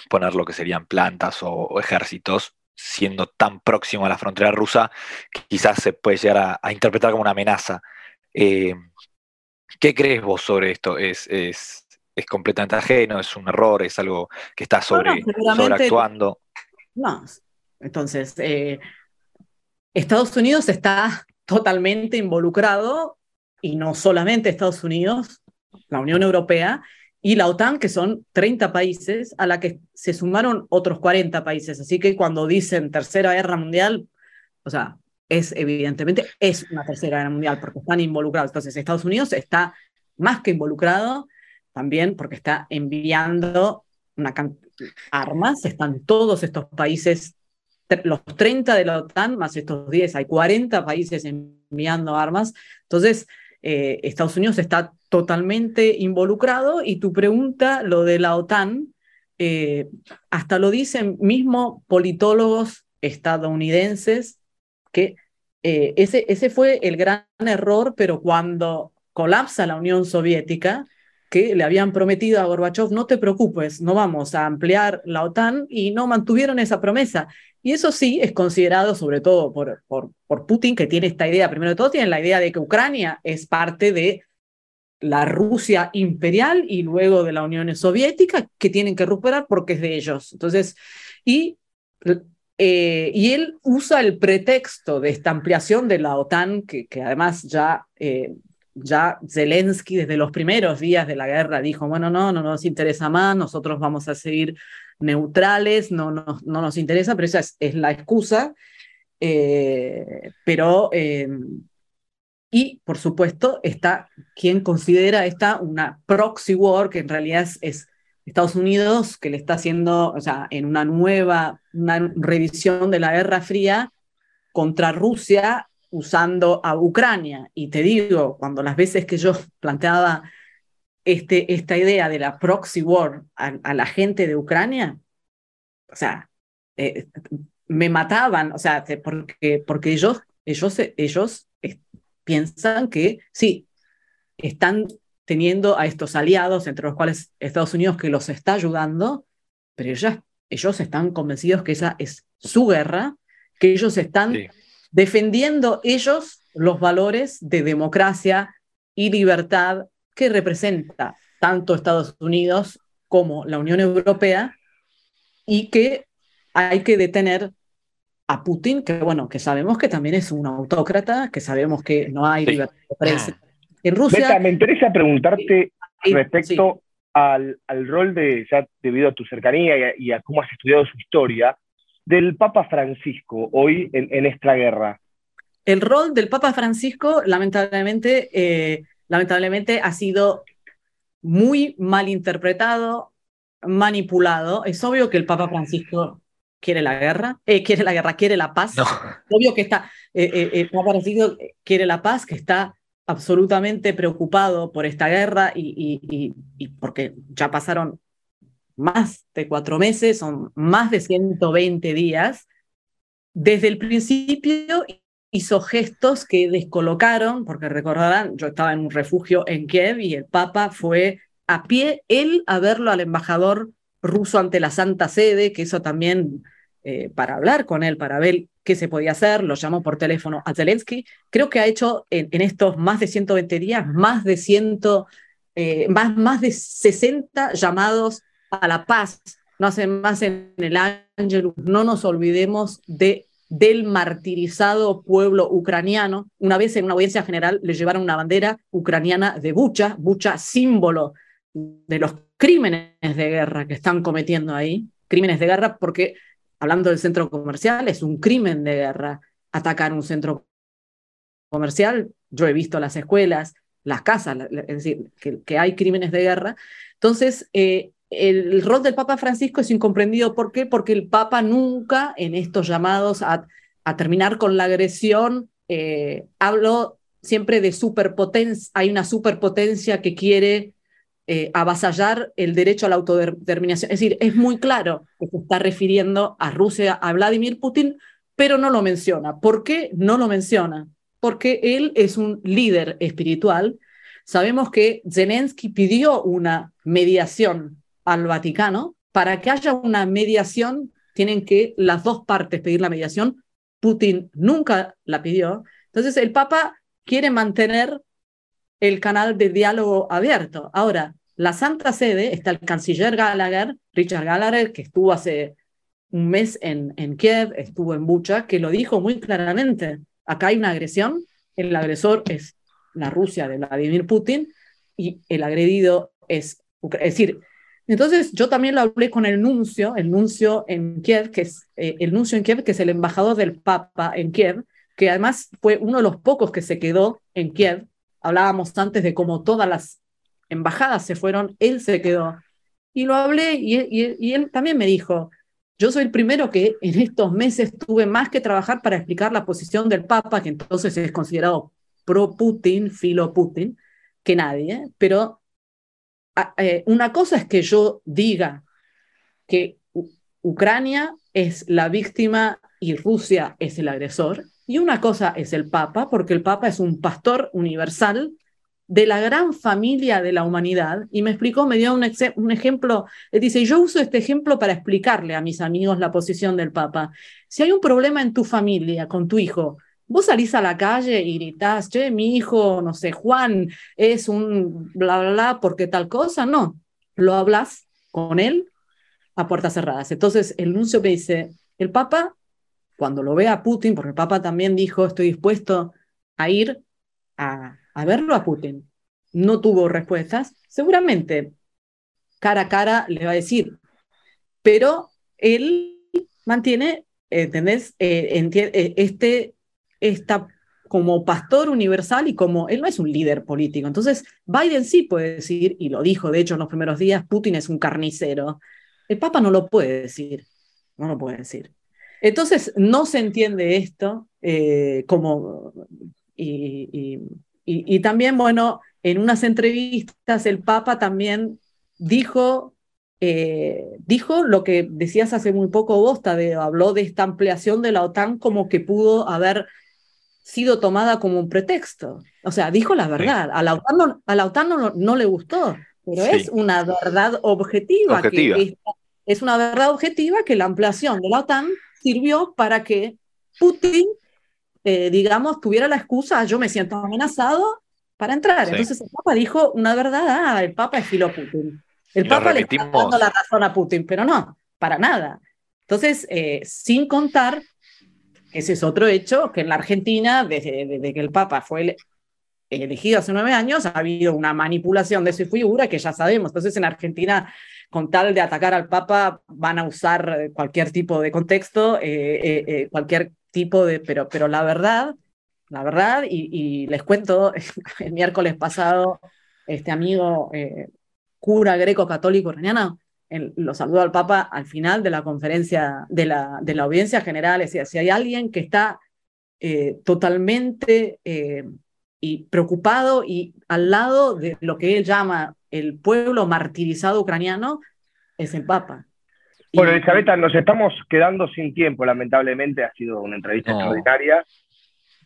poner lo que serían plantas o, ejércitos, siendo tan próximo a la frontera rusa, que quizás se puede llegar a, interpretar como una amenaza. Eh, ¿Qué crees vos sobre esto? ¿Es, es es completamente ajeno, es un error, es algo que está sobre, sobreactuando. No, entonces, eh, Estados Unidos está totalmente involucrado, y no solamente Estados Unidos, la Unión Europea y la OTAN, que son 30 países, a la que se sumaron otros 40 países. Así que cuando dicen Tercera Guerra Mundial, o sea, es evidentemente, es una Tercera Guerra Mundial, porque están involucrados. Entonces, Estados Unidos está más que involucrado también porque está enviando una armas, están todos estos países, los 30 de la OTAN más estos 10, hay 40 países enviando armas, entonces eh, Estados Unidos está totalmente involucrado y tu pregunta, lo de la OTAN, eh, hasta lo dicen mismo politólogos estadounidenses, que eh, ese, ese fue el gran error, pero cuando colapsa la Unión Soviética, que le habían prometido a Gorbachev, no te preocupes, no vamos a ampliar la OTAN y no mantuvieron esa promesa. Y eso sí es considerado, sobre todo por, por, por Putin, que tiene esta idea, primero de todo, tiene la idea de que Ucrania es parte de la Rusia imperial y luego de la Unión Soviética, que tienen que recuperar porque es de ellos. Entonces, y, eh, y él usa el pretexto de esta ampliación de la OTAN, que, que además ya eh, ya Zelensky desde los primeros días de la guerra dijo, bueno, no, no nos interesa más, nosotros vamos a seguir neutrales, no, no, no nos interesa, pero esa es, la excusa. Eh, pero, eh, y por supuesto, está quien considera esta una proxy war, que en realidad es, Estados Unidos, que le está haciendo, o sea, en una nueva, una revisión de la Guerra Fría contra Rusia, usando a Ucrania. Y te digo, cuando las veces que yo planteaba este, esta idea de la proxy war a, la gente de Ucrania, o sea, eh, me mataban, o sea, porque, porque ellos, ellos, ellos piensan que sí, están teniendo a estos aliados, entre los cuales Estados Unidos, que los está ayudando, pero ellos, ellos están convencidos que esa es su guerra, que ellos están defendiendo ellos los valores de democracia y libertad que representa tanto Estados Unidos como la Unión Europea y que hay que detener a Putin, que bueno, que sabemos que también es un autócrata, que sabemos que no hay libertad de prensa. En Rusia... me interesa preguntarte respecto al, al, rol de, ya debido a tu cercanía y a cómo has estudiado su historia, del Papa Francisco hoy en, esta guerra? El rol del Papa Francisco, lamentablemente, eh, lamentablemente ha sido muy mal interpretado, manipulado. Es obvio que el Papa Francisco quiere la guerra, eh, quiere la guerra, quiere la paz. Obvio que está, eh, el Papa Francisco quiere la paz, que está absolutamente preocupado por esta guerra y, y porque ya pasaron más de cuatro meses, son más de 120 días, desde el principio hizo gestos que descolocaron, porque recordarán, yo estaba en un refugio en Kiev y el Papa fue a pie, él a verlo al embajador ruso ante la Santa Sede, que eso también eh, para hablar con él, para ver qué se podía hacer, lo llamó por teléfono a Zelensky. Creo que ha hecho en, estos más de 120 días más de, 100, eh, más, más de 60 llamados a la paz. No hace más en el Angelus. No nos olvidemos de del martirizado pueblo ucraniano. Una vez en una audiencia general le llevaron una bandera ucraniana de Bucha, Bucha símbolo de los crímenes de guerra que están cometiendo ahí, crímenes de guerra porque, hablando del centro comercial, es un crimen de guerra atacar un centro comercial. Yo he visto las escuelas, las casas, es decir, que, hay crímenes de guerra. Entonces, eh, el rol del Papa Francisco es incomprendido. ¿Por qué? Porque el Papa nunca en estos llamados a, terminar con la agresión eh, habló siempre de superpotencia. Hay una superpotencia que quiere eh, avasallar el derecho a la autodeterminación. Es decir, es muy claro que se está refiriendo a Rusia, a Vladimir Putin, pero no lo menciona. ¿Por qué no lo menciona? Porque él es un líder espiritual. Sabemos que Zelensky pidió una mediación al Vaticano, para que haya una mediación, tienen que las dos partes pedir la mediación. Putin nunca la pidió. Entonces el Papa quiere mantener el canal de diálogo abierto. Ahora, la Santa Sede, está el canciller Gallagher, Richard Gallagher, que estuvo hace un mes en, en Kiev, estuvo en Bucha, que lo dijo muy claramente. Acá hay una agresión, el agresor es la Rusia de Vladimir Putin y el agredido es, es decir, entonces, yo también lo hablé con el nuncio, el nuncio en Kiev, que es eh, el nuncio en Kiev, que es el embajador del Papa en Kiev, que además fue uno de los pocos que se quedó en Kiev. Hablábamos antes de cómo todas las embajadas se fueron, él se quedó. Y lo hablé y, él también me dijo, yo soy el primero que en estos meses tuve más que trabajar para explicar la posición del Papa, que entonces es considerado pro-Putin, filo-Putin, que nadie, pero eh, una cosa es que yo diga que Ucrania es la víctima y Rusia es el agresor, y una cosa es el Papa, porque el Papa es un pastor universal de la gran familia de la humanidad, y me explicó, me dio un, ejemplo, dice, yo uso este ejemplo para explicarle a mis amigos la posición del Papa. Si hay un problema en tu familia, con tu hijo, Vos salís a la calle y gritás, che, mi hijo, no sé, Juan, es un bla, bla, bla, porque tal cosa. No, lo hablas con él a puertas cerradas. Entonces, el nuncio me dice, el Papa, cuando lo ve a Putin, porque el Papa también dijo, estoy dispuesto a ir a, a verlo a Putin, no tuvo respuestas, seguramente cara a cara le va a decir, pero él mantiene, ¿entendés? Eh, eh, este está como pastor universal y como él no es un líder político. Entonces, Biden sí puede decir, y lo dijo de hecho en los primeros días, Putin es un carnicero. El Papa no lo puede decir, no lo puede decir. Entonces, no se entiende esto eh, como... Y, y, también, bueno, en unas entrevistas el Papa también dijo eh, dijo lo que decías hace muy poco vos, Tadeo, habló de esta ampliación de la OTAN como que pudo haber sido tomada como un pretexto. O sea, dijo la verdad. A la OTAN no, a OTAN no, le gustó, pero es una verdad objetiva. Que es, una verdad objetiva que la ampliación de la OTAN sirvió para que Putin, eh, digamos, tuviera la excusa, yo me siento amenazado para entrar. Entonces el Papa dijo una verdad, ah, el Papa es filo Putin. El Papa le está dando la razón a Putin, pero no, para nada. Entonces, eh, sin contar ese es otro hecho que en la Argentina, desde, que el Papa fue elegido hace nueve años, ha habido una manipulación de su figura que ya sabemos. Entonces, en Argentina, con tal de atacar al Papa, van a usar cualquier tipo de contexto, eh, eh, eh, cualquier tipo de. Pero, pero la verdad, la verdad, y, les cuento, [laughs] el miércoles pasado, este amigo cura greco-católico iraniano lo saludo al Papa al final de la conferencia, de la, de la audiencia general, es decir, si hay alguien que está eh, totalmente eh, y preocupado y al lado de lo que él llama el pueblo martirizado ucraniano, es el Papa. Bueno, Elizabeth, nos estamos quedando sin tiempo, lamentablemente, ha sido una entrevista extraordinaria.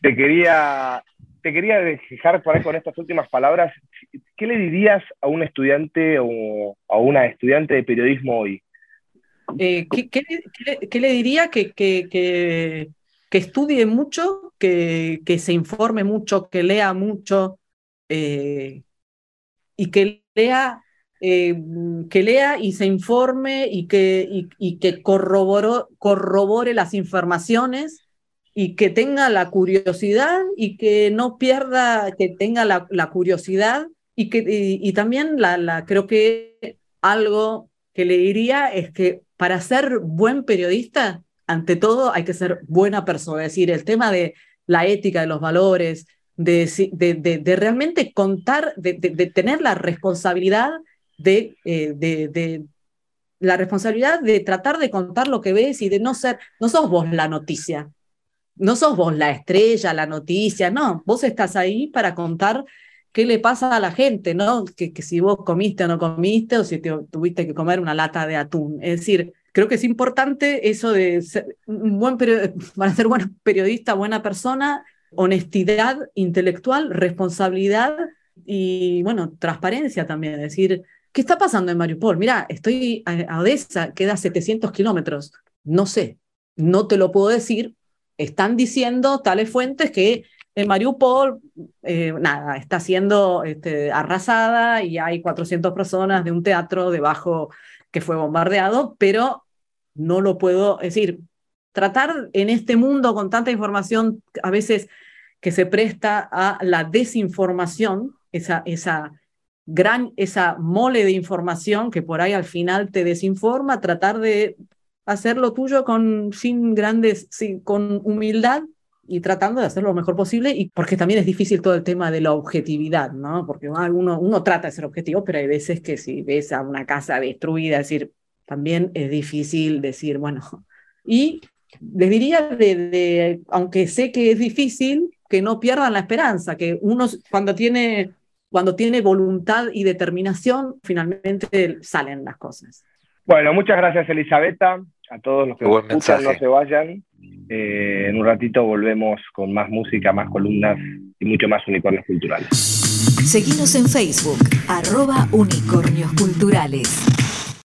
te quería, te quería dejar por ahí con estas últimas palabras. ¿Qué le dirías a un estudiante o a una estudiante de periodismo hoy? Eh, ¿qué, le diría? Que, que, estudie mucho, que, se informe mucho, que lea mucho eh, y que lea, eh, que lea y se informe y que, y, que corrobore las informaciones y que tenga la curiosidad y que no pierda, que tenga la, curiosidad y que y, también la, creo que algo que le diría es que para ser buen periodista, ante todo hay que ser buena persona, es decir, el tema de la ética, de los valores, de, de, realmente contar, de, tener la responsabilidad de, eh, de, la responsabilidad de tratar de contar lo que ves y de no ser, no sos vos la noticia, no sos vos la estrella, la noticia, no, vos estás ahí para contar qué le pasa a la gente, ¿no? Que, que si vos comiste o no comiste o si te, tuviste que comer una lata de atún. Es decir, creo que es importante eso de ser un buen [laughs] para ser buen periodista, buena persona, honestidad intelectual, responsabilidad y, bueno, transparencia también. Es decir, ¿qué está pasando en Mariupol? Mira, estoy a Odessa, queda 700 kilómetros. No sé, no te lo puedo decir. Están diciendo tales fuentes que en Mariupol, eh, nada, está siendo este, arrasada y hay 400 personas de un teatro debajo que fue bombardeado, pero no lo puedo decir. Tratar en este mundo con tanta información, a veces que se presta a la desinformación, esa, esa gran, esa mole de información que por ahí al final te desinforma, tratar de hacer lo tuyo con, sin grandes, sin, con humildad y tratando de hacerlo lo mejor posible, y porque también es difícil todo el tema de la objetividad, ¿no? Porque uno, uno trata de ser objetivo, pero hay veces que si ves a una casa destruida, decir, también es difícil decir, bueno, y les diría, de, aunque sé que es difícil, que no pierdan la esperanza, que uno cuando tiene, cuando tiene voluntad y determinación, finalmente salen las cosas. Bueno, muchas gracias Elisabetta, a todos los que nos escuchan, no se vayan. Eh, en un ratito volvemos con más música, más columnas y mucho más unicornios culturales. Seguimos en Facebook, arroba unicornios culturales.